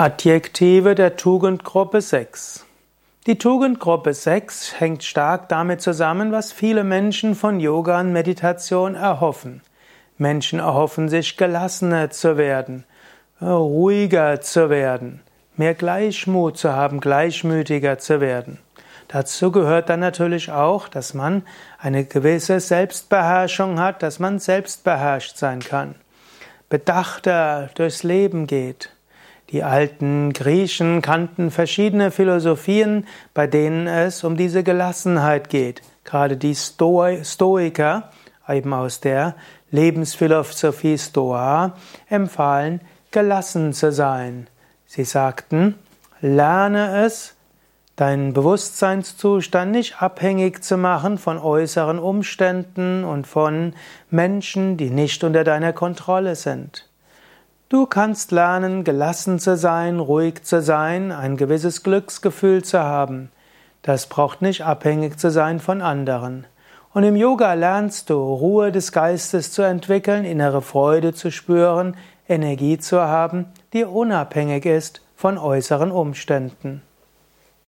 Adjektive der Tugendgruppe 6. Die Tugendgruppe 6 hängt stark damit zusammen, was viele Menschen von Yoga und Meditation erhoffen. Menschen erhoffen sich gelassener zu werden, ruhiger zu werden, mehr Gleichmut zu haben, gleichmütiger zu werden. Dazu gehört dann natürlich auch, dass man eine gewisse Selbstbeherrschung hat, dass man selbstbeherrscht sein kann, bedachter durchs Leben geht die alten Griechen kannten verschiedene Philosophien, bei denen es um diese Gelassenheit geht. Gerade die Stoiker, eben aus der Lebensphilosophie Stoa, empfahlen, gelassen zu sein. Sie sagten, lerne es, deinen Bewusstseinszustand nicht abhängig zu machen von äußeren Umständen und von Menschen, die nicht unter deiner Kontrolle sind. Du kannst lernen, gelassen zu sein, ruhig zu sein, ein gewisses Glücksgefühl zu haben. Das braucht nicht abhängig zu sein von anderen. Und im Yoga lernst du, Ruhe des Geistes zu entwickeln, innere Freude zu spüren, Energie zu haben, die unabhängig ist von äußeren Umständen.